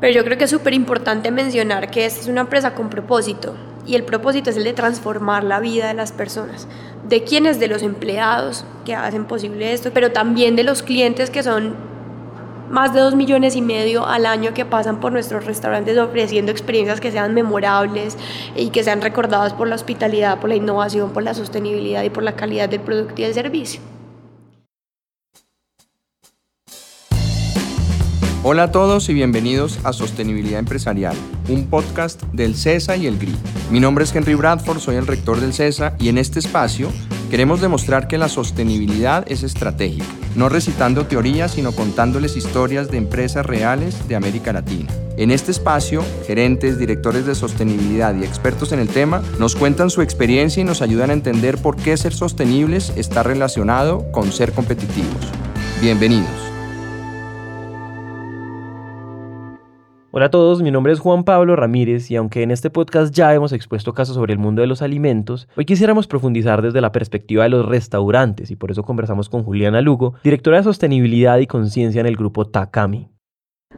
Pero yo creo que es súper importante mencionar que esta es una empresa con propósito y el propósito es el de transformar la vida de las personas, de quienes, de los empleados que hacen posible esto, pero también de los clientes que son más de dos millones y medio al año que pasan por nuestros restaurantes ofreciendo experiencias que sean memorables y que sean recordadas por la hospitalidad, por la innovación, por la sostenibilidad y por la calidad del producto y del servicio. Hola a todos y bienvenidos a Sostenibilidad Empresarial, un podcast del CESA y el GRI. Mi nombre es Henry Bradford, soy el rector del CESA y en este espacio queremos demostrar que la sostenibilidad es estratégica, no recitando teorías, sino contándoles historias de empresas reales de América Latina. En este espacio, gerentes, directores de sostenibilidad y expertos en el tema nos cuentan su experiencia y nos ayudan a entender por qué ser sostenibles está relacionado con ser competitivos. Bienvenidos. Hola a todos, mi nombre es Juan Pablo Ramírez y aunque en este podcast ya hemos expuesto casos sobre el mundo de los alimentos, hoy quisiéramos profundizar desde la perspectiva de los restaurantes y por eso conversamos con Juliana Lugo, directora de sostenibilidad y conciencia en el grupo Takami.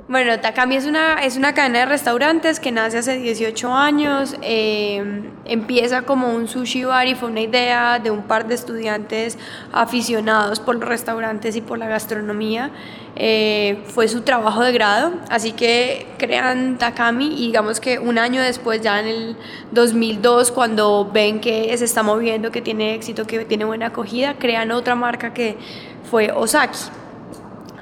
Bueno, Takami es una, es una cadena de restaurantes que nace hace 18 años. Eh, empieza como un sushi bar y fue una idea de un par de estudiantes aficionados por los restaurantes y por la gastronomía. Eh, fue su trabajo de grado, así que crean Takami y digamos que un año después, ya en el 2002, cuando ven que se está moviendo, que tiene éxito, que tiene buena acogida, crean otra marca que fue Osaki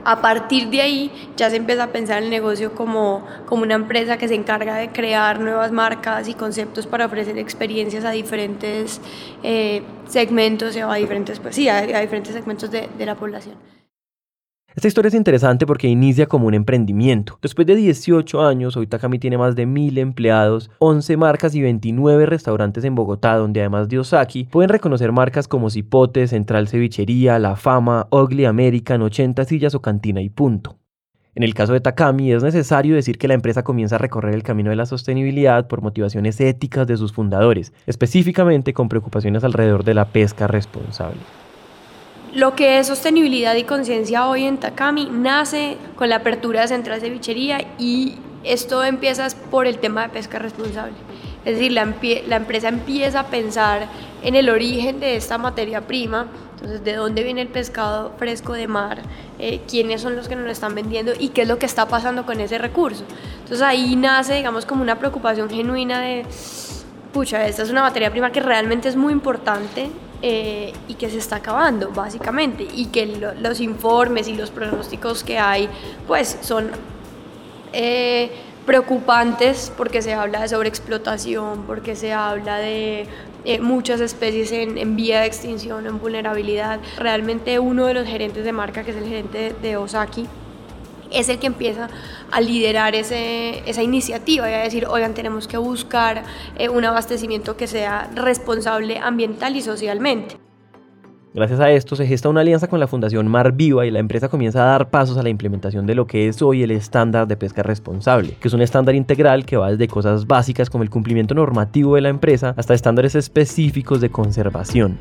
a partir de ahí ya se empieza a pensar el negocio como, como una empresa que se encarga de crear nuevas marcas y conceptos para ofrecer experiencias a diferentes eh, segmentos o a diferentes, pues sí, a, diferentes segmentos de la población. Esta historia es interesante porque inicia como un emprendimiento. Después de 18 años, hoy Takami tiene más de 1000 empleados, 11 marcas y 29 restaurantes en Bogotá, donde además de Osaki, pueden reconocer marcas como Cipote, Central Cevichería, La Fama, Ugly American, 80 sillas o Cantina y Punto. En el caso de Takami, es necesario decir que la empresa comienza a recorrer el camino de la sostenibilidad por motivaciones éticas de sus fundadores, específicamente con preocupaciones alrededor de la pesca responsable. Lo que es sostenibilidad y conciencia hoy en Takami nace con la apertura de Central Cevichería y esto empieza por el tema de pesca responsable. Es decir, la, empresa empieza a pensar en el origen de esta materia prima, entonces de dónde viene el pescado fresco de mar, eh, quiénes son los que nos lo están vendiendo y qué es lo que está pasando con ese recurso. Entonces ahí nace, digamos, como una preocupación genuina de, pucha, esta es una materia prima que realmente es muy importante eh, y que se está acabando, básicamente, y que los informes y los pronósticos que hay, pues son eh, preocupantes porque se habla de sobreexplotación, porque se habla de eh, muchas especies en, en, vía de extinción, en vulnerabilidad. Realmente uno de los gerentes de marca, que es el gerente de Osaki, es el que empieza a liderar esa iniciativa y a decir, oigan, tenemos que buscar eh, un abastecimiento que sea responsable ambiental y socialmente. Gracias a esto se gesta una alianza con la Fundación Mar Viva y la empresa comienza a dar pasos a la implementación de lo que es hoy el estándar de pesca responsable, que es un estándar integral que va desde cosas básicas como el cumplimiento normativo de la empresa hasta estándares específicos de conservación.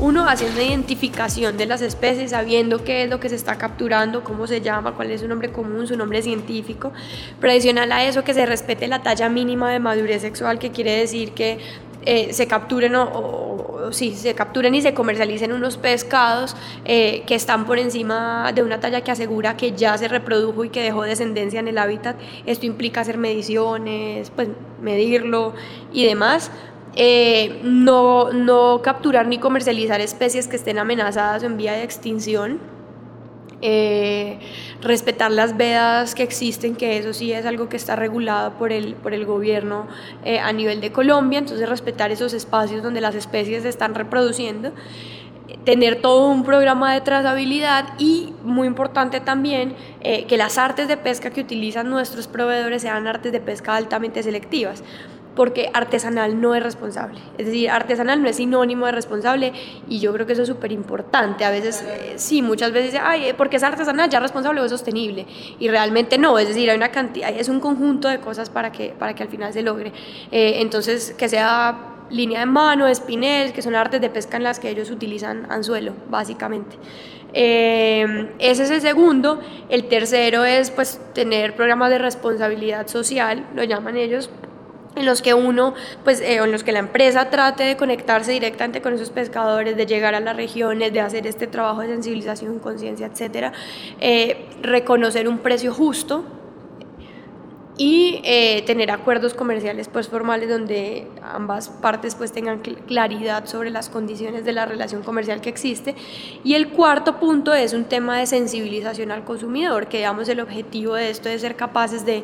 Uno haciendo identificación de las especies, sabiendo qué es lo que se está capturando, cómo se llama, cuál es su nombre común, su nombre científico. Pero a eso, que se respete la talla mínima de madurez sexual, que quiere decir que eh, se capturen o, se capturen y se comercialicen unos pescados eh, que están por encima de una talla que asegura que ya se reprodujo y que dejó descendencia en el hábitat. Esto implica hacer mediciones, pues medirlo y demás eh, no, no capturar ni comercializar especies que estén amenazadas o en vía de extinción. Eh, respetar las vedas que existen, que eso sí es algo que está regulado por el, por el gobierno eh, a nivel de Colombia, entonces respetar esos espacios donde las especies se están reproduciendo, tener todo un programa de trazabilidad y, muy importante también, que las artes de pesca que utilizan nuestros proveedores sean artes de pesca altamente selectivas porque artesanal no es responsable. Es decir, artesanal no es sinónimo de responsable y yo creo que eso es súper importante. A veces, eh, sí, muchas veces, ay, eh, porque es artesanal ya es responsable o es sostenible. Y realmente no, es decir, hay una cantidad, es un conjunto de cosas para que, para que al final se logre. Eh, entonces, que sea línea de mano, espinel, que son artes de pesca en las que ellos utilizan anzuelo, básicamente. Eh, ese es el segundo. El tercero es pues tener programas de responsabilidad social, lo llaman ellos, en los que uno, pues, eh, en los que la empresa trate de conectarse directamente con esos pescadores, de llegar a las regiones, de hacer este trabajo de sensibilización, conciencia, etcétera, eh, reconocer un precio justo y eh, tener acuerdos comerciales pues formales donde ambas partes pues tengan claridad sobre las condiciones de la relación comercial que existe. Y el cuarto punto es un tema de sensibilización al consumidor que digamos el objetivo de esto es ser capaces de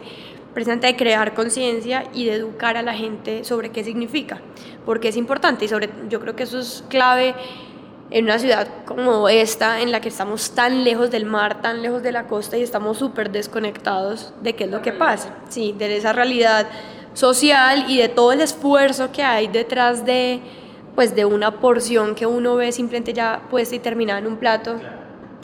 precisamente de crear conciencia y de educar a la gente sobre qué significa porque es importante y sobre yo creo que eso es clave en una ciudad como esta, en la que estamos tan lejos del mar, tan lejos de la costa y estamos súper desconectados de qué es lo que pasa, sí, de esa realidad social y de todo el esfuerzo que hay detrás de, pues, de una porción que uno ve simplemente ya puesta y terminada en un plato.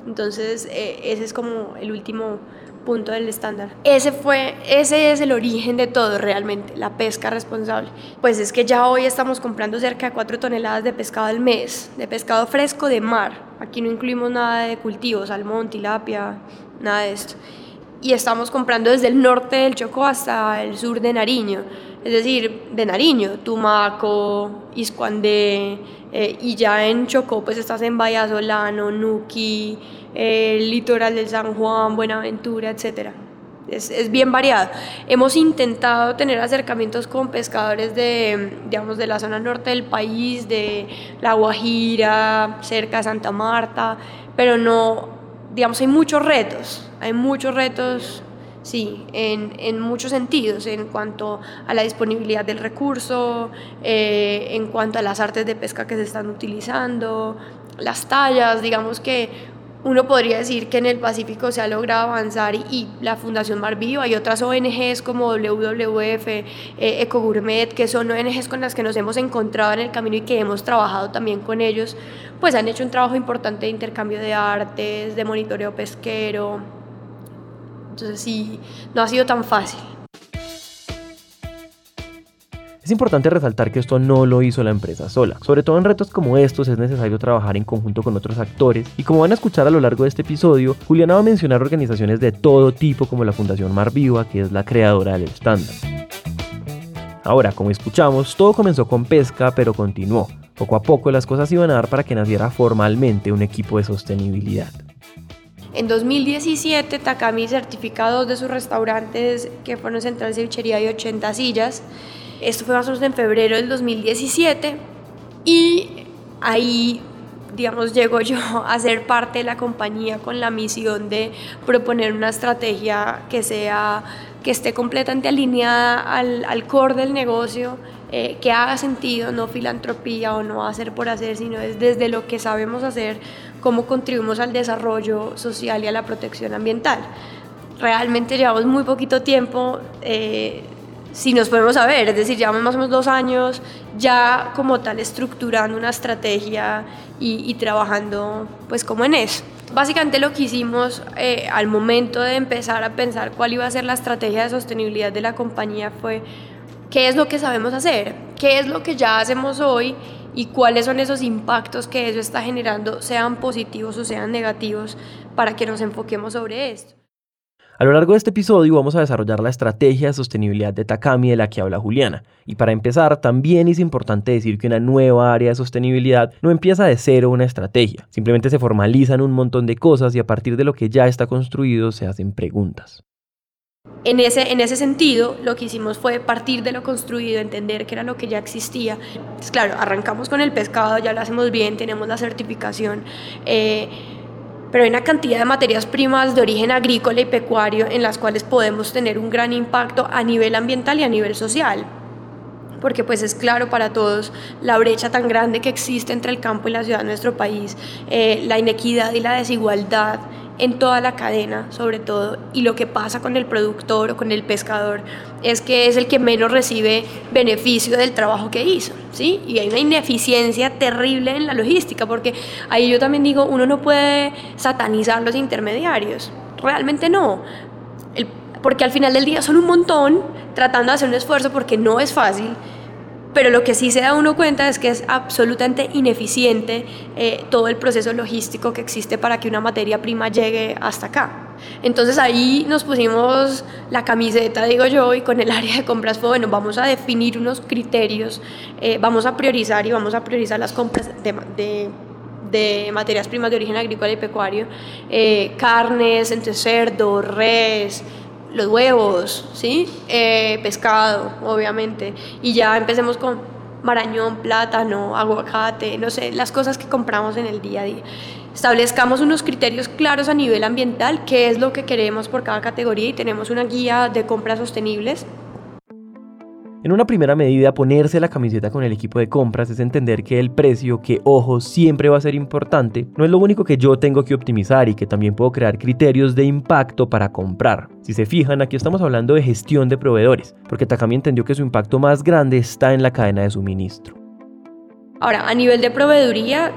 Entonces, eh, ese es como el último punto del estándar. Ese fue, ese es el origen de todo realmente, la pesca responsable. Pues es que ya hoy estamos comprando cerca de 4 toneladas de pescado al mes, de pescado fresco de mar. Aquí no incluimos nada de cultivo, salmón, tilapia, nada de esto. Y estamos comprando desde el norte del Chocó hasta el sur de Nariño. Es decir, de Nariño, Tumaco, Iscuandé, eh, y ya en Chocó pues estás en Vallasolano, Nuki, el litoral del San Juan, Buenaventura, etc. Es, es, bien variado. Hemos intentado tener acercamientos con pescadores de, digamos, de la zona norte del país, de La Guajira, cerca de Santa Marta, pero no, digamos, hay muchos retos, hay muchos retos Sí, en, en, muchos sentidos, en cuanto a la disponibilidad del recurso, eh, en cuanto a las artes de pesca que se están utilizando, las tallas, digamos que uno podría decir que en el Pacífico se ha logrado avanzar y, la Fundación Mar Vivo, hay otras ONGs como WWF, eh, Ecogourmet, que son ONGs con las que nos hemos encontrado en el camino y que hemos trabajado también con ellos, pues han hecho un trabajo importante de intercambio de artes, de monitoreo pesquero. Entonces sí, no ha sido tan fácil. Es importante resaltar que esto no lo hizo la empresa sola. Sobre todo en retos como estos es necesario trabajar en conjunto con otros actores y como van a escuchar a lo largo de este episodio, Juliana va a mencionar organizaciones de todo tipo como la Fundación Mar Viva, que es la creadora del estándar. Ahora, como escuchamos, todo comenzó con pesca, pero continuó. Poco a poco las cosas iban a dar para que naciera formalmente un equipo de sostenibilidad. En 2017, Takami certificó dos de sus restaurantes, que fueron Central Cevichería y 80 Sillas, esto fue más o menos en febrero del 2017 y ahí digamos, llego yo a ser parte de la compañía con la misión de proponer una estrategia que sea, que esté completamente alineada al, al core del negocio, eh, que haga sentido, no filantropía o no hacer por hacer, sino es desde lo que sabemos hacer, cómo contribuimos al desarrollo social y a la protección ambiental. Realmente llevamos muy poquito tiempo. Eh, si nos podemos saber, es decir, llevamos más o menos dos años ya como tal estructurando una estrategia y, trabajando pues como en eso. Básicamente lo que hicimos eh, al momento de empezar a pensar cuál iba a ser la estrategia de sostenibilidad de la compañía fue qué es lo que sabemos hacer, qué es lo que ya hacemos hoy y cuáles son esos impactos que eso está generando, sean positivos o sean negativos, para que nos enfoquemos sobre esto. A lo largo de este episodio vamos a desarrollar la estrategia de sostenibilidad de Takami de la que habla Juliana. Y para empezar, también es importante decir que una nueva área de sostenibilidad no empieza de cero una estrategia, simplemente se formalizan un montón de cosas y a partir de lo que ya está construido se hacen preguntas. En ese, en ese sentido, lo que hicimos fue partir de lo construido, entender que era lo que ya existía. Pues claro, arrancamos con el pescado, ya lo hacemos bien, tenemos la certificación. Eh, pero hay una cantidad de materias primas de origen agrícola y pecuario en las cuales podemos tener un gran impacto a nivel ambiental y a nivel social porque pues es claro para todos la brecha tan grande que existe entre el campo y la ciudad de nuestro país, eh, la inequidad y la desigualdad en toda la cadena, sobre todo, y lo que pasa con el productor o con el pescador es que es el que menos recibe beneficio del trabajo que hizo, ¿sí? Y hay una ineficiencia terrible en la logística, porque ahí yo también digo, uno no puede satanizar los intermediarios, realmente no, porque al final del día son un montón tratando de hacer un esfuerzo porque no es fácil, pero lo que sí se da uno cuenta es que es absolutamente ineficiente eh, todo el proceso logístico que existe para que una materia prima llegue hasta acá. Entonces ahí nos pusimos la camiseta, digo yo, y con el área de compras fue, bueno, vamos a definir unos criterios, eh, vamos a priorizar y vamos a priorizar las compras de, de, materias primas de origen agrícola y pecuario, eh, carnes, entre cerdo, res, los huevos, ¿sí? Eh, pescado, obviamente. Y ya empecemos con marañón, plátano, aguacate, no sé, las cosas que compramos en el día a día. Establezcamos unos criterios claros a nivel ambiental, qué es lo que queremos por cada categoría y tenemos una guía de compras sostenibles en una primera medida, ponerse la camiseta con el equipo de compras es entender que el precio, que ojo, siempre va a ser importante, no es lo único que yo tengo que optimizar y que también puedo crear criterios de impacto para comprar. Si se fijan, aquí estamos hablando de gestión de proveedores, porque Takami entendió que su impacto más grande está en la cadena de suministro. Ahora, a nivel de proveeduría,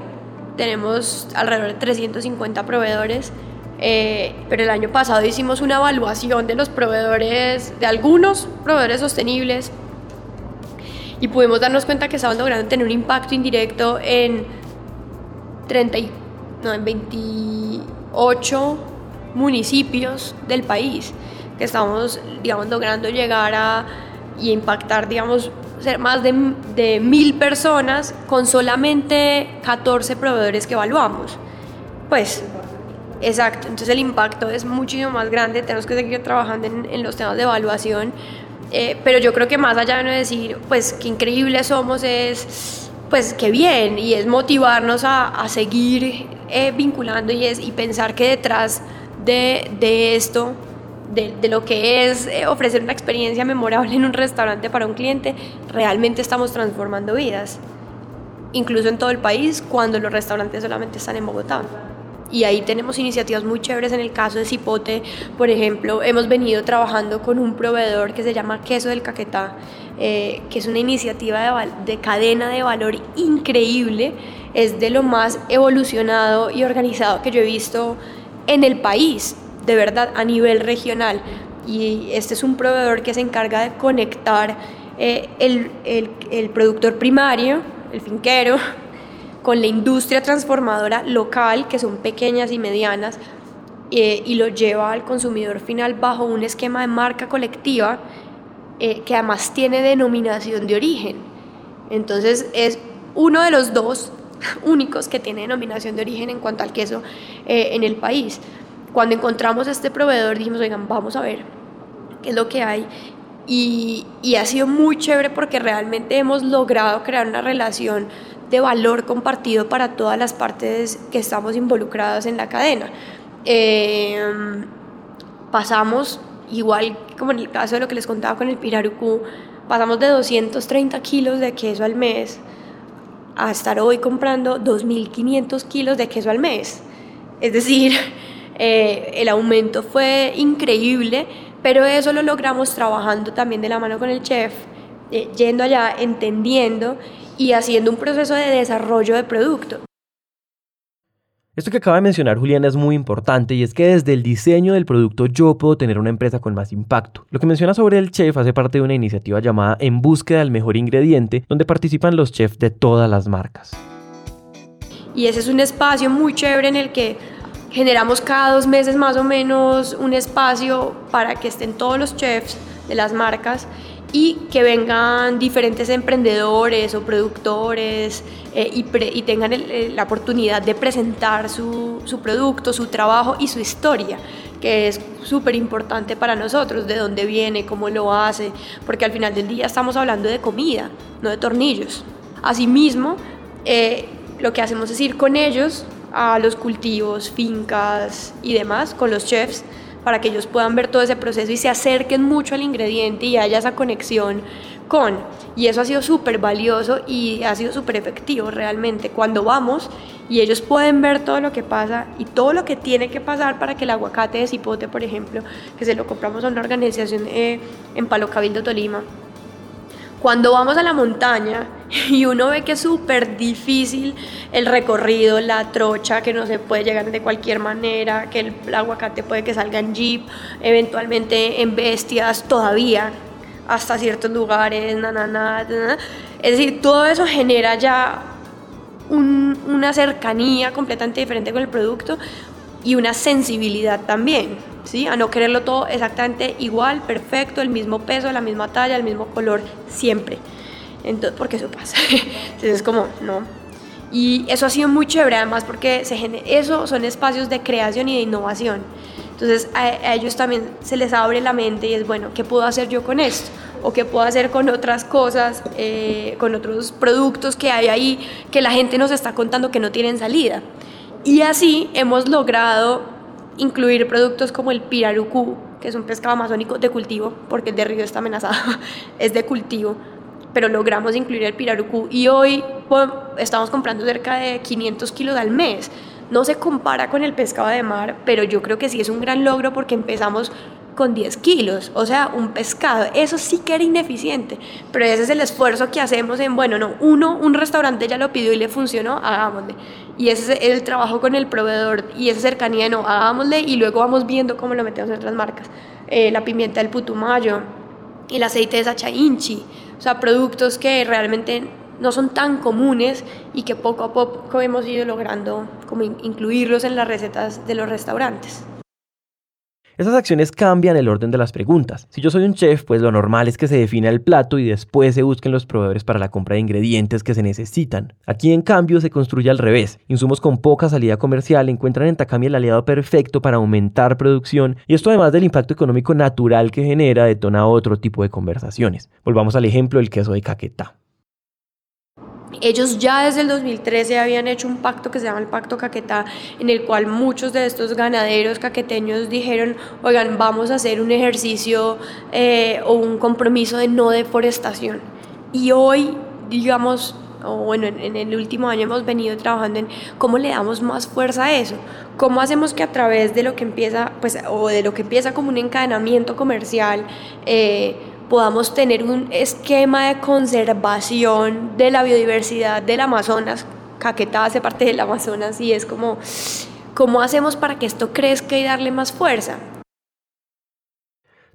tenemos alrededor de 350 proveedores eh, pero el año pasado hicimos una evaluación de los proveedores, de algunos proveedores sostenibles, y pudimos darnos cuenta que estaban logrando tener un impacto indirecto en, 30, no, en 28 municipios del país, que estamos, digamos, logrando llegar a y impactar, digamos, ser más de, de mil personas con solamente 14 proveedores que evaluamos. Pues, exacto, entonces el impacto es muchísimo más grande, tenemos que seguir trabajando en, en los temas de evaluación eh, pero yo creo que más allá de decir, pues qué increíbles somos, es, pues qué bien, y es motivarnos a, a seguir eh, vinculando y, es, y pensar que detrás de, de esto, de, de, lo que es eh, ofrecer una experiencia memorable en un restaurante para un cliente, realmente estamos transformando vidas, incluso en todo el país, cuando los restaurantes solamente están en Bogotá y ahí tenemos iniciativas muy chéveres. En el caso de Cipote, por ejemplo, hemos venido trabajando con un proveedor que se llama Queso del Caquetá, eh, que es una iniciativa de, de, cadena de valor increíble. Es de lo más evolucionado y organizado que yo he visto en el país, de verdad, a nivel regional. Y este es un proveedor que se encarga de conectar eh, el, el, el productor primario, el finquero, con la industria transformadora local, que son pequeñas y medianas, eh, y lo lleva al consumidor final bajo un esquema de marca colectiva eh, que además tiene denominación de origen. Entonces es uno de los dos únicos que tiene denominación de origen en cuanto al queso eh, en el país. Cuando encontramos este proveedor dijimos, oigan, vamos a ver qué es lo que hay. Y, y ha sido muy chévere porque realmente hemos logrado crear una relación de valor compartido para todas las partes que estamos involucradas en la cadena. Em, pasamos, igual como en el caso de lo que les contaba con el pirarucú, pasamos de 230 kilos de queso al mes a estar hoy comprando 2.500 kilos de queso al mes. Es decir, eh, el aumento fue increíble, pero eso lo logramos trabajando también de la mano con el chef, eh, yendo allá, entendiendo y haciendo un proceso de desarrollo de producto. Esto que acaba de mencionar Juliana es muy importante y es que desde el diseño del producto yo puedo tener una empresa con más impacto. Lo que menciona sobre el chef hace parte de una iniciativa llamada En búsqueda del mejor ingrediente, donde participan los chefs de todas las marcas. Y ese es un espacio muy chévere en el que generamos cada dos meses más o menos un espacio para que estén todos los chefs de las marcas y que vengan diferentes emprendedores o productores eh, y, tengan la oportunidad de presentar su, su, producto, su trabajo y su historia, que es súper importante para nosotros, de dónde viene, cómo lo hace, porque al final del día estamos hablando de comida, no de tornillos. Asimismo, eh, lo que hacemos es ir con ellos a los cultivos, fincas y demás, con los chefs, para que ellos puedan ver todo ese proceso y se acerquen mucho al ingrediente y haya esa conexión con. Y eso ha sido súper valioso y ha sido súper efectivo realmente. Cuando vamos y ellos pueden ver todo lo que pasa y todo lo que tiene que pasar para que el aguacate de cipote, por ejemplo, que se lo compramos a una organización eh, en Palo Cabildo, Tolima, cuando vamos a la montaña y uno ve que es súper difícil el recorrido, la trocha, que no se puede llegar de cualquier manera, que el, aguacate puede que salga en jeep, eventualmente en bestias todavía, hasta ciertos lugares, na, na, na, es decir, todo eso genera ya una cercanía completamente diferente con el producto y una sensibilidad también, ¿sí? A no quererlo todo exactamente igual, perfecto, el mismo peso, la misma talla, el mismo color, siempre. Entonces, porque eso pasa. Entonces es como, no. Y eso ha sido muy chévere además porque se eso son espacios de creación y de innovación. Entonces a, ellos también se les abre la mente y es, bueno, ¿qué puedo hacer yo con esto? O qué puedo hacer con otras cosas, eh, con otros productos que hay ahí que la gente nos está contando que no tienen salida. Y así hemos logrado incluir productos como el pirarucú, que es un pescado amazónico de cultivo, porque el de río está amenazado, es de cultivo, pero logramos incluir el pirarucú y hoy estamos comprando cerca de 500 kilos al mes. No se compara con el pescado de mar, pero yo creo que sí es un gran logro porque empezamos con 10 kilos, o sea, un pescado. Eso sí que era ineficiente, pero ese es el esfuerzo que hacemos en, bueno, no, uno, un restaurante ya lo pidió y le funcionó, hagámosle. Y ese es el trabajo con el proveedor y esa cercanía, no, hagámosle y luego vamos viendo cómo lo metemos en otras marcas. Eh, la pimienta del putumayo, el aceite de sacha inchi, o sea, productos que realmente no son tan comunes y que poco a poco hemos ido logrando como incluirlos en las recetas de los restaurantes. Esas acciones cambian el orden de las preguntas. Si yo soy un chef, pues lo normal es que se defina el plato y después se busquen los proveedores para la compra de ingredientes que se necesitan. Aquí en cambio se construye al revés. Insumos con poca salida comercial encuentran en Takami el aliado perfecto para aumentar producción y esto además del impacto económico natural que genera detona otro tipo de conversaciones. Volvamos al ejemplo del queso de caquetá. Ellos ya desde el 2013 habían hecho un pacto que se llama el Pacto Caquetá, en el cual muchos de estos ganaderos caqueteños dijeron, oigan, vamos a hacer un ejercicio eh, o un compromiso de no deforestación. Y hoy, digamos, o bueno, en, el último año hemos venido trabajando en cómo le damos más fuerza a eso, cómo hacemos que a través de lo que empieza, pues, o de lo que empieza como un encadenamiento comercial, eh, podamos tener un esquema de conservación de la biodiversidad del Amazonas. Caquetá hace parte del Amazonas y es como, ¿cómo hacemos para que esto crezca y darle más fuerza?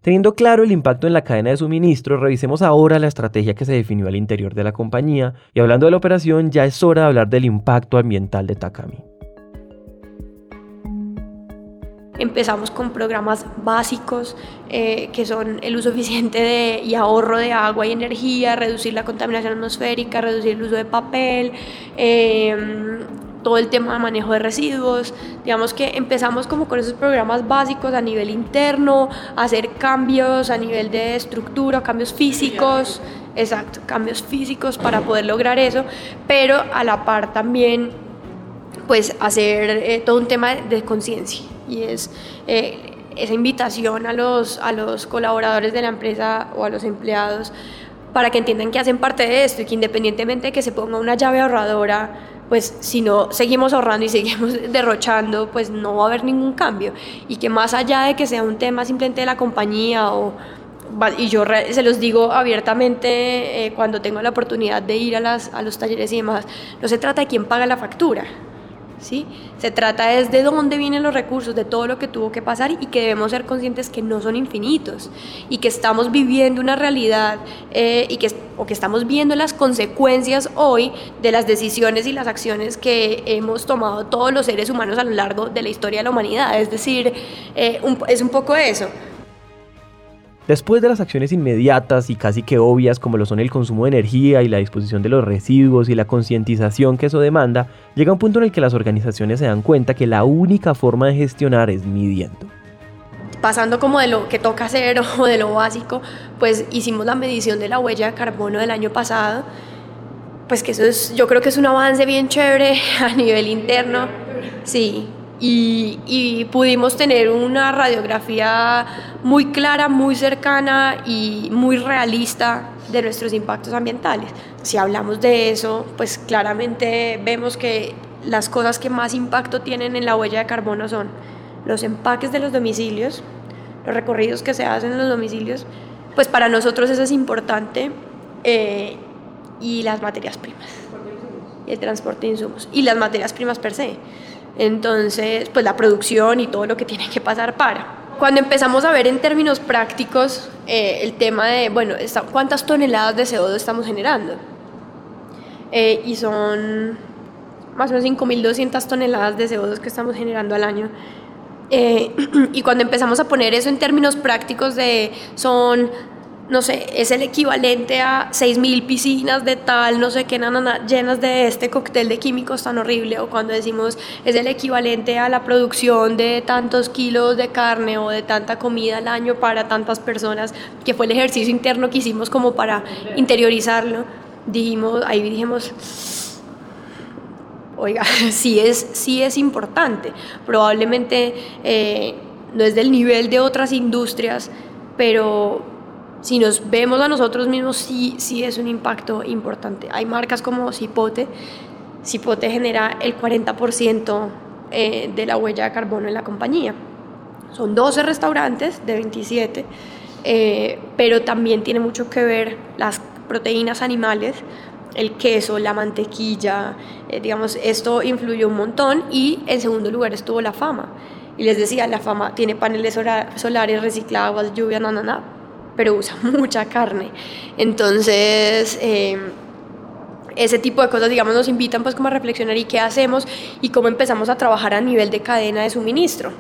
Teniendo claro el impacto en la cadena de suministro, revisemos ahora la estrategia que se definió al interior de la compañía y hablando de la operación ya es hora de hablar del impacto ambiental de Takami. Empezamos con programas básicos eh, que son el uso eficiente de, y ahorro de agua y energía, reducir la contaminación atmosférica, reducir el uso de papel, em, todo el tema de manejo de residuos. Digamos que empezamos como con esos programas básicos a nivel interno, hacer cambios a nivel de estructura, cambios físicos, exacto, cambios físicos para poder lograr eso, pero a la par también pues hacer eh, todo un tema de conciencia y es eh, esa invitación a los, a los colaboradores de la empresa o a los empleados para que entiendan que hacen parte de esto y que independientemente de que se ponga una llave ahorradora, pues si no seguimos ahorrando y seguimos derrochando, pues no va a haber ningún cambio. Y que más allá de que sea un tema simplemente de la compañía o y yo se los digo abiertamente eh, cuando tengo la oportunidad de ir a, las, a los talleres y demás, no se trata de quién paga la factura, ¿sí? Se trata es de dónde vienen los recursos, de todo lo que tuvo que pasar y que debemos ser conscientes que no son infinitos y que estamos viviendo una realidad eh, y que, o que estamos viendo las consecuencias hoy de las decisiones y las acciones que hemos tomado todos los seres humanos a lo largo de la historia de la humanidad. Es decir, eh, es un poco eso. Después de las acciones inmediatas y casi que obvias como lo son el consumo de energía y la disposición de los residuos y la concientización que eso demanda, llega un punto en el que las organizaciones se dan cuenta que la única forma de gestionar es midiendo. Pasando como de lo que toca hacer o de lo básico, pues hicimos la medición de la huella de carbono del año pasado, pues que eso es, yo creo que es un avance bien chévere a nivel interno. Sí, y, pudimos tener una radiografía muy clara, muy cercana y muy realista de nuestros impactos ambientales. Si hablamos de eso, pues claramente vemos que las cosas que más impacto tienen en la huella de carbono son los empaques de los domicilios, los recorridos que se hacen en los domicilios, pues para nosotros eso es importante, eh, y las materias primas, el transporte de insumos, y las materias primas per se. Entonces, pues la producción y todo lo que tiene que pasar para. Cuando empezamos a ver en términos prácticos eh, el tema de, bueno, ¿cuántas toneladas de CO2 estamos generando? Eh, y son más o menos 5.200 toneladas de CO2 que estamos generando al año. Eh, y cuando empezamos a poner eso en términos prácticos de son no sé, es el equivalente a 6.000 piscinas de tal, no sé qué, nana, llenas de este cóctel de químicos tan horrible, o cuando decimos es el equivalente a la producción de tantos kilos de carne o de tanta comida al año para tantas personas, que fue el ejercicio interno que hicimos como para interiorizarlo, dijimos, ahí dijimos, oiga, sí es, sí es importante, probablemente eh, no es del nivel de otras industrias, pero si nos vemos a nosotros mismos, sí, sí es un impacto importante. Hay marcas como Cipote. Cipote genera el 40% eh, de la huella de carbono en la compañía. Son 12 restaurantes de 27, eh, pero también tiene mucho que ver las proteínas animales, el queso, la mantequilla, eh, digamos, esto influyó un montón y en segundo lugar estuvo la fama. Y les decía, la fama tiene paneles solares reciclados, lluvia, na, na, pero usa mucha carne. Entonces, eh, ese tipo de cosas, digamos, nos invitan pues como a reflexionar y qué hacemos y cómo empezamos a trabajar a nivel de cadena de suministro.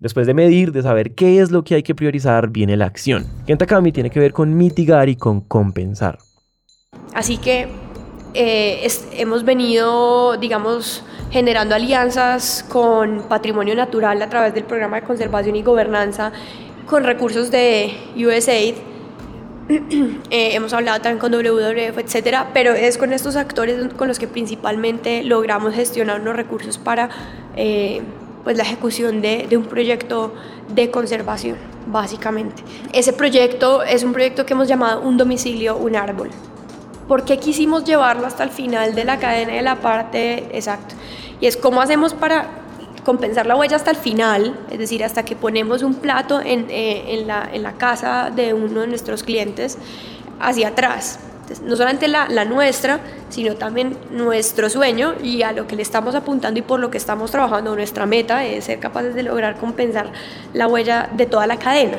Después de medir, de saber qué es lo que hay que priorizar, viene la acción. Que Takami tiene que ver con mitigar y con compensar. Así que eh, hemos venido, digamos, generando alianzas con patrimonio natural a través del programa de conservación y gobernanza con recursos de USAID. Eh, hemos hablado también con WWF, etcétera, pero es con estos actores con los que principalmente logramos gestionar unos recursos para eh, pues la ejecución de, de un proyecto de conservación, básicamente. Ese proyecto es un proyecto que hemos llamado Un domicilio, un árbol. ¿Por qué quisimos llevarlo hasta el final de la cadena de la parte exacto? Y es cómo hacemos para compensar la huella hasta el final, es decir, hasta que ponemos un plato en, eh, en, la, en la, casa de uno de nuestros clientes hacia atrás. no solamente la, la, nuestra, sino también nuestro sueño y a lo que le estamos apuntando y por lo que estamos trabajando. Nuestra meta es ser capaces de lograr compensar la huella de toda la cadena.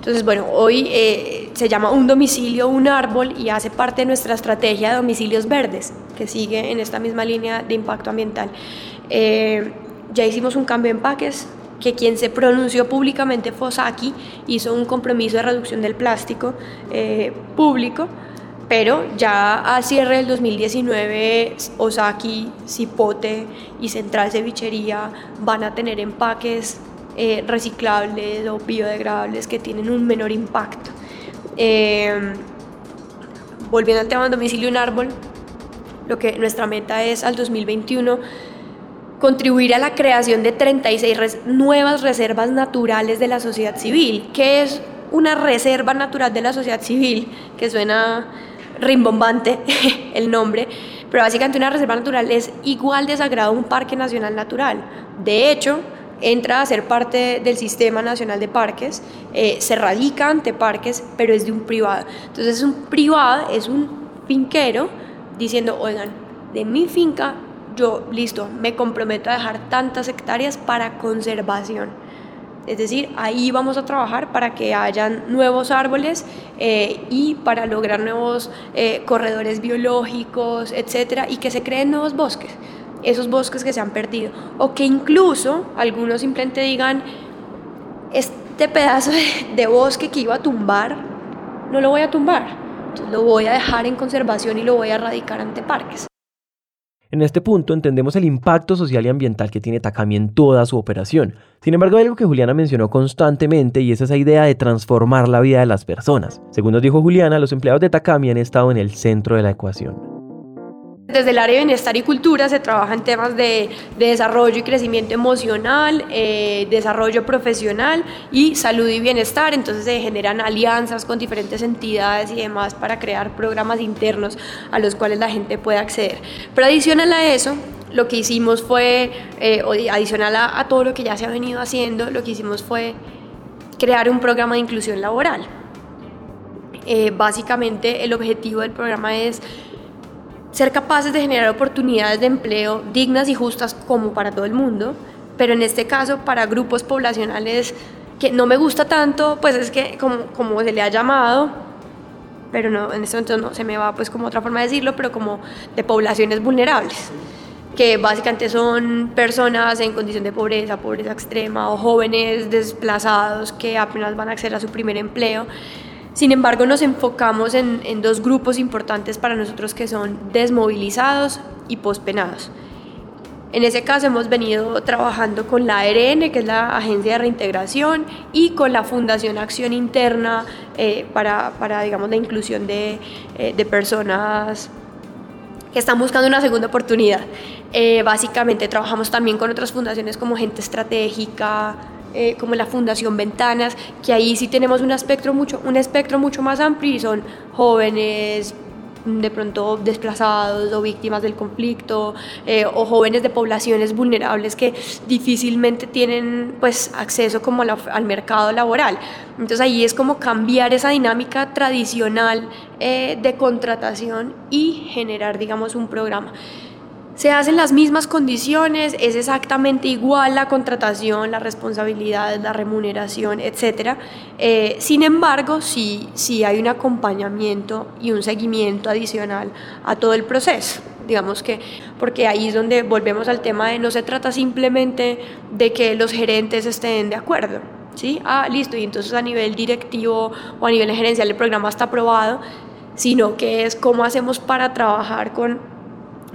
Entonces, bueno, hoy eh, se llama un domicilio, un árbol y hace parte de nuestra estrategia de domicilios verdes, que sigue en esta misma línea de impacto ambiental. Eh, ya hicimos un cambio de empaques, que quien se pronunció públicamente fue Osaki, hizo un compromiso de reducción del plástico eh, público, pero ya a cierre del 2019 Osaki, Cipote y Central Cevichería van a tener empaques eh, reciclables o biodegradables que tienen un menor impacto. volviendo al tema del domicilio un árbol, lo que nuestra meta es al 2021 contribuir a la creación de 36 nuevas reservas naturales de la sociedad civil. ¿Qué es una reserva natural de la sociedad civil? Que suena rimbombante el nombre, pero básicamente una reserva natural es igual de sagrado a un parque nacional natural. De hecho, entra a ser parte del Sistema Nacional de Parques, eh, se radica ante parques, pero es de un privado. Entonces es un privado, es un finquero diciendo, oigan, de mi finca yo, listo, me comprometo a dejar tantas hectáreas para conservación. Es decir, ahí vamos a trabajar para que hayan nuevos árboles eh, y para lograr nuevos eh, corredores biológicos, etcétera, y que se creen nuevos bosques, esos bosques que se han perdido. O que incluso algunos simplemente digan, este pedazo de, bosque que iba a tumbar, no lo voy a tumbar, lo voy a dejar en conservación y lo voy a erradicar ante parques. En este punto entendemos el impacto social y ambiental que tiene Takami en toda su operación. Sin embargo, hay algo que Juliana mencionó constantemente y es esa idea de transformar la vida de las personas. Según nos dijo Juliana, los empleados de Takami han estado en el centro de la ecuación. Desde el área de bienestar y cultura se trabaja en temas de, desarrollo y crecimiento emocional, eh, desarrollo profesional y salud y bienestar. Entonces se generan alianzas con diferentes entidades y demás para crear programas internos a los cuales la gente puede acceder. Pero adicional a eso, lo que hicimos fue, eh, adicional a, todo lo que ya se ha venido haciendo, lo que hicimos fue crear un programa de inclusión laboral. Eh, básicamente el objetivo del programa es ser capaces de generar oportunidades de empleo dignas y justas como para todo el mundo, pero en este caso para grupos poblacionales que no me gusta tanto, pues es que como, se le ha llamado, pero no, en este momento no se me va pues como otra forma de decirlo, pero como de poblaciones vulnerables que básicamente son personas en condición de pobreza, pobreza extrema o jóvenes desplazados que apenas van a acceder a su primer empleo. Sin embargo, nos enfocamos en, en dos grupos importantes para nosotros que son desmovilizados y pospenados. En ese caso hemos venido trabajando con la ARN, que es la Agencia de Reintegración, y con la Fundación Acción Interna eh, para, para, digamos, la inclusión de, eh, de, personas que están buscando una segunda oportunidad. Eh, básicamente trabajamos también con otras fundaciones como Gente Estratégica, eh, como la Fundación Ventanas, que ahí sí tenemos un espectro mucho, un espectro mucho más amplio y son jóvenes, de pronto desplazados o víctimas del conflicto eh, o jóvenes de poblaciones vulnerables que difícilmente tienen pues acceso como al mercado laboral. Entonces ahí es como cambiar esa dinámica tradicional eh, de contratación y generar digamos un programa se hacen las mismas condiciones, es exactamente igual la contratación, la responsabilidad, la remuneración, etc. Eh, sin embargo, sí, sí hay un acompañamiento y un seguimiento adicional a todo el proceso. Digamos que, porque ahí es donde volvemos al tema de no se trata simplemente de que los gerentes estén de acuerdo, ¿sí? Ah, listo, y entonces a nivel directivo o a nivel gerencial el programa está aprobado, sino que es cómo hacemos para trabajar con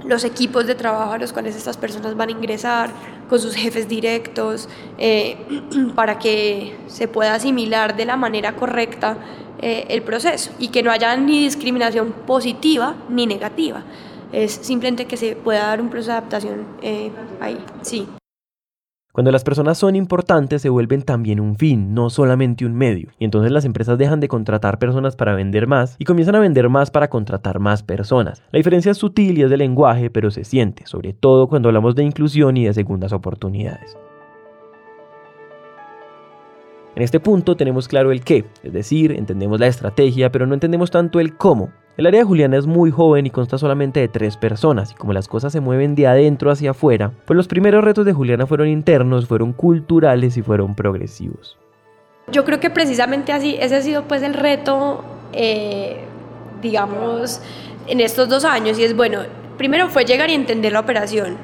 los equipos de trabajo a los cuales estas personas van a ingresar, con sus jefes directos, eh, para que se pueda asimilar de la manera correcta eh, el proceso y que no haya ni discriminación positiva ni negativa. Es simplemente que se pueda dar un proceso de adaptación eh, ahí, sí. Cuando las personas son importantes se vuelven también un fin, no solamente un medio. Y entonces las empresas dejan de contratar personas para vender más y comienzan a vender más para contratar más personas. La diferencia es sutil y es de lenguaje, pero se siente, sobre todo cuando hablamos de inclusión y de segundas oportunidades. En este punto tenemos claro el qué, es decir, entendemos la estrategia, pero no entendemos tanto el cómo. El área de Juliana es muy joven y consta solamente de tres personas, y como las cosas se mueven de adentro hacia afuera, pues los primeros retos de Juliana fueron internos, fueron culturales y fueron progresivos. Yo creo que precisamente así, ese ha sido pues el reto, eh, digamos, en estos dos años, y es bueno, primero fue llegar y entender la operación,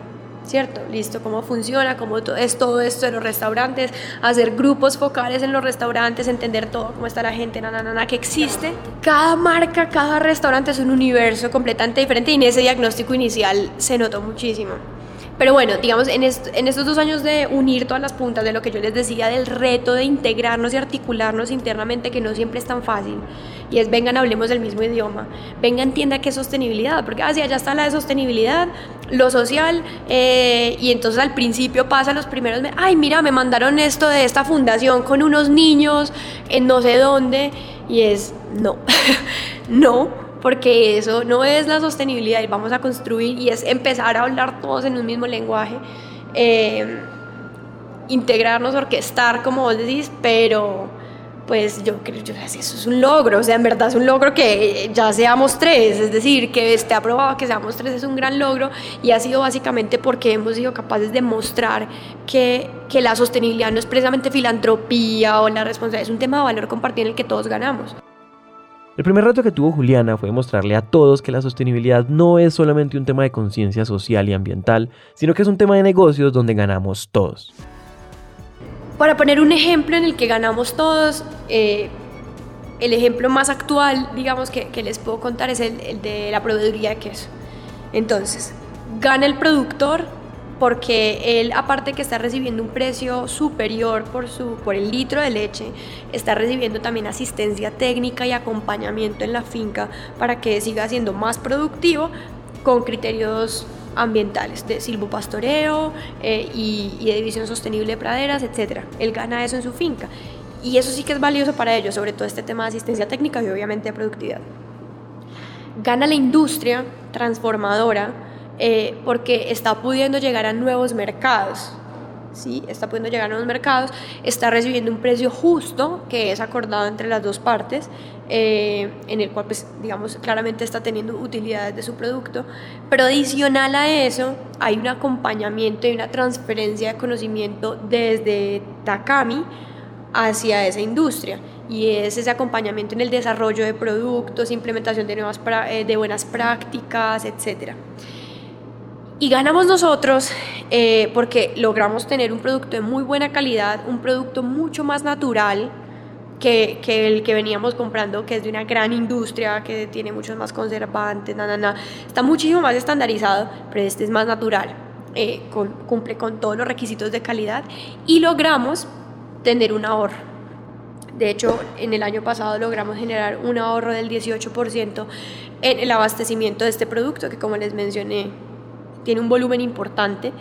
¿cierto? Listo, cómo funciona, cómo es todo esto de los restaurantes, hacer grupos focales en los restaurantes, entender todo, cómo está la gente, na, que existe. Cada marca, cada restaurante es un universo completamente diferente y en ese diagnóstico inicial se notó muchísimo. Pero bueno, digamos, en, en, estos dos años de unir todas las puntas de lo que yo les decía, del reto de integrarnos y articularnos internamente, que no siempre es tan fácil, y es vengan, hablemos del mismo idioma, venga, entienda qué es sostenibilidad, porque así ah, allá está la de sostenibilidad, lo social, eh, y entonces al principio pasa los primeros, ay, mira, me mandaron esto de esta fundación con unos niños en no sé dónde, y es, no, no porque eso no es la sostenibilidad y vamos a construir y es empezar a hablar todos en un mismo lenguaje, eh, integrarnos, orquestar, como vos decís, pero pues yo creo que eso es un logro, o sea, en verdad es un logro que ya seamos tres, es decir, que esté aprobado que seamos tres es un gran logro y ha sido básicamente porque hemos sido capaces de mostrar que, que la sostenibilidad no es precisamente filantropía o la responsabilidad, es un tema de valor compartido en el que todos ganamos. El primer reto que tuvo Juliana fue mostrarle a todos que la sostenibilidad no es solamente un tema de conciencia social y ambiental, sino que es un tema de negocios donde ganamos todos. Para poner un ejemplo en el que ganamos todos, eh, el ejemplo más actual, digamos, que, les puedo contar es el, el de la proveeduría de queso. Entonces, gana el productor porque él, aparte que está recibiendo un precio superior por, su, por el litro de leche, está recibiendo también asistencia técnica y acompañamiento en la finca para que siga siendo más productivo con criterios ambientales de silvopastoreo eh, y, y de división sostenible de praderas, etc. Él gana eso en su finca. Y eso sí que es valioso para ellos, sobre todo este tema de asistencia técnica y obviamente de productividad. Gana la industria transformadora eh, porque está pudiendo llegar a nuevos mercados. ¿sí? Está pudiendo llegar a nuevos mercados, está recibiendo un precio justo que es acordado entre las dos partes, eh, en el cual, pues, digamos, claramente está teniendo utilidades de su producto, pero adicional a eso hay un acompañamiento y una transferencia de conocimiento desde Takami hacia esa industria y es ese acompañamiento en el desarrollo de productos, implementación de, nuevas eh, de buenas prácticas, etc. Y ganamos nosotros eh, porque logramos tener un producto de muy buena calidad, un producto mucho más natural que, que, el que veníamos comprando, que es de una gran industria, que tiene muchos más conservantes, na, na, na. está muchísimo más estandarizado, pero este es más natural, eh, cumple con todos los requisitos de calidad y logramos tener un ahorro de hecho, en el año pasado logramos generar un ahorro del 18% en el abastecimiento de este producto, que como les mencioné, tiene un volumen importante.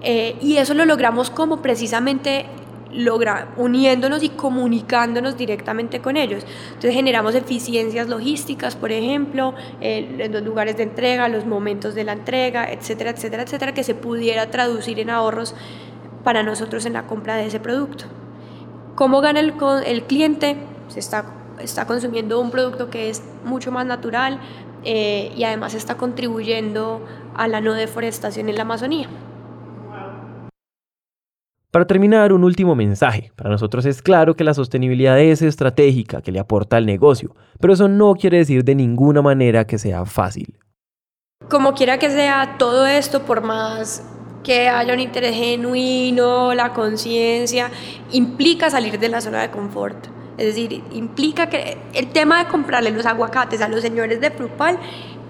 Eh, y eso lo logramos como precisamente logra, uniéndonos y comunicándonos directamente con ellos. Entonces generamos eficiencias logísticas, por ejemplo, en los lugares de entrega, los momentos de la entrega, etcétera, etcétera, etcétera, que se pudiera traducir en ahorros para nosotros en la compra de ese producto. ¿Cómo gana el, el cliente? Se está, está consumiendo un producto que es mucho más natural eh, y además está contribuyendo a la no deforestación en la Amazonía. Para terminar, un último mensaje. Para nosotros es claro que la sostenibilidad es estratégica, que le aporta al negocio, pero eso no quiere decir de ninguna manera que sea fácil. Como quiera que sea, todo esto, por más que haya un interés genuino, la conciencia, implica salir de la zona de confort. Es decir, implica que el tema de comprarle los aguacates a los señores de Frupal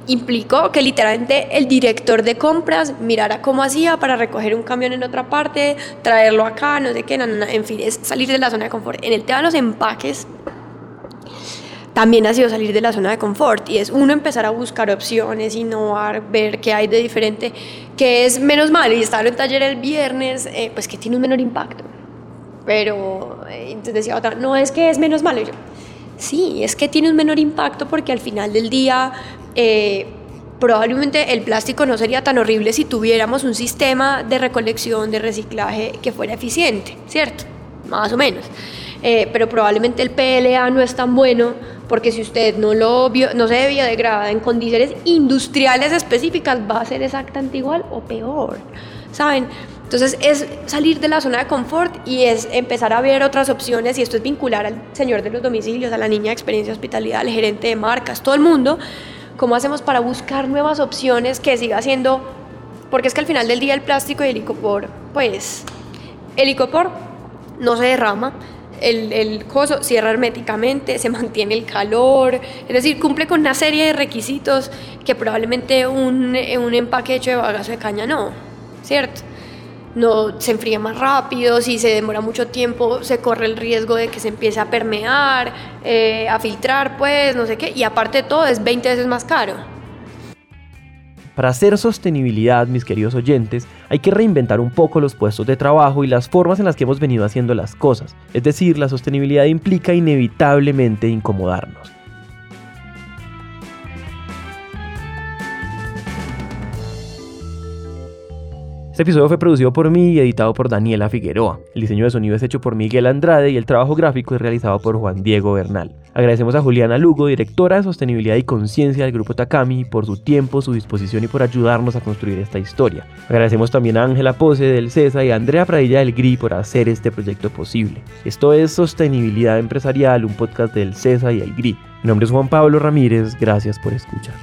implicó que literalmente el director de compras mirara cómo hacía para recoger un camión en otra parte, traerlo acá, no sé qué, en fin, es salir de la zona de confort. En el tema de los empaques, también ha sido salir de la zona de confort y es uno empezar a buscar opciones, innovar, ver qué hay de diferente, que es menos malo y estar en taller el viernes, eh, pues que tiene un menor impacto. Pero eh, entonces decía otra, no es que es menos malo. yo, sí, es que tiene un menor impacto porque al final del día eh, probablemente el plástico no sería tan horrible si tuviéramos un sistema de recolección, de reciclaje que fuera eficiente, ¿cierto? Más o menos. pero probablemente el PLA no es tan bueno porque si usted no lo no se biodegrada en condiciones industriales específicas, va a ser exactamente igual o peor, ¿saben? Entonces es salir de la zona de confort y es empezar a ver otras opciones y esto es vincular al señor de los domicilios, a la niña de experiencia hospitalidad, al gerente de marcas, todo el mundo, cómo hacemos para buscar nuevas opciones que siga siendo, porque es que al final del día el plástico y el icopor, pues el icopor no se derrama, el, el, coso cierra herméticamente, se mantiene el calor, es decir, cumple con una serie de requisitos que probablemente un, un empaque hecho de bagazo de caña no, ¿cierto? No se enfría más rápido, si se demora mucho tiempo se corre el riesgo de que se empiece a permear, eh, a filtrar, pues, no sé qué, y aparte de todo es 20 veces más caro. Para hacer sostenibilidad, mis queridos oyentes, hay que reinventar un poco los puestos de trabajo y las formas en las que hemos venido haciendo las cosas. Es decir, la sostenibilidad implica inevitablemente incomodarnos. Este episodio fue producido por mí y editado por Daniela Figueroa. El diseño de sonido es hecho por Miguel Andrade y el trabajo gráfico es realizado por Juan Diego Bernal. Agradecemos a Juliana Lugo, directora de Sostenibilidad y Conciencia del Grupo Takami, por su tiempo, su disposición y por ayudarnos a construir esta historia. Agradecemos también a Ángela Pose del CESA y a Andrea Pradilla del GRI por hacer este proyecto posible. Esto es Sostenibilidad Empresarial, un podcast del CESA y el GRI. Mi nombre es Juan Pablo Ramírez, gracias por escuchar.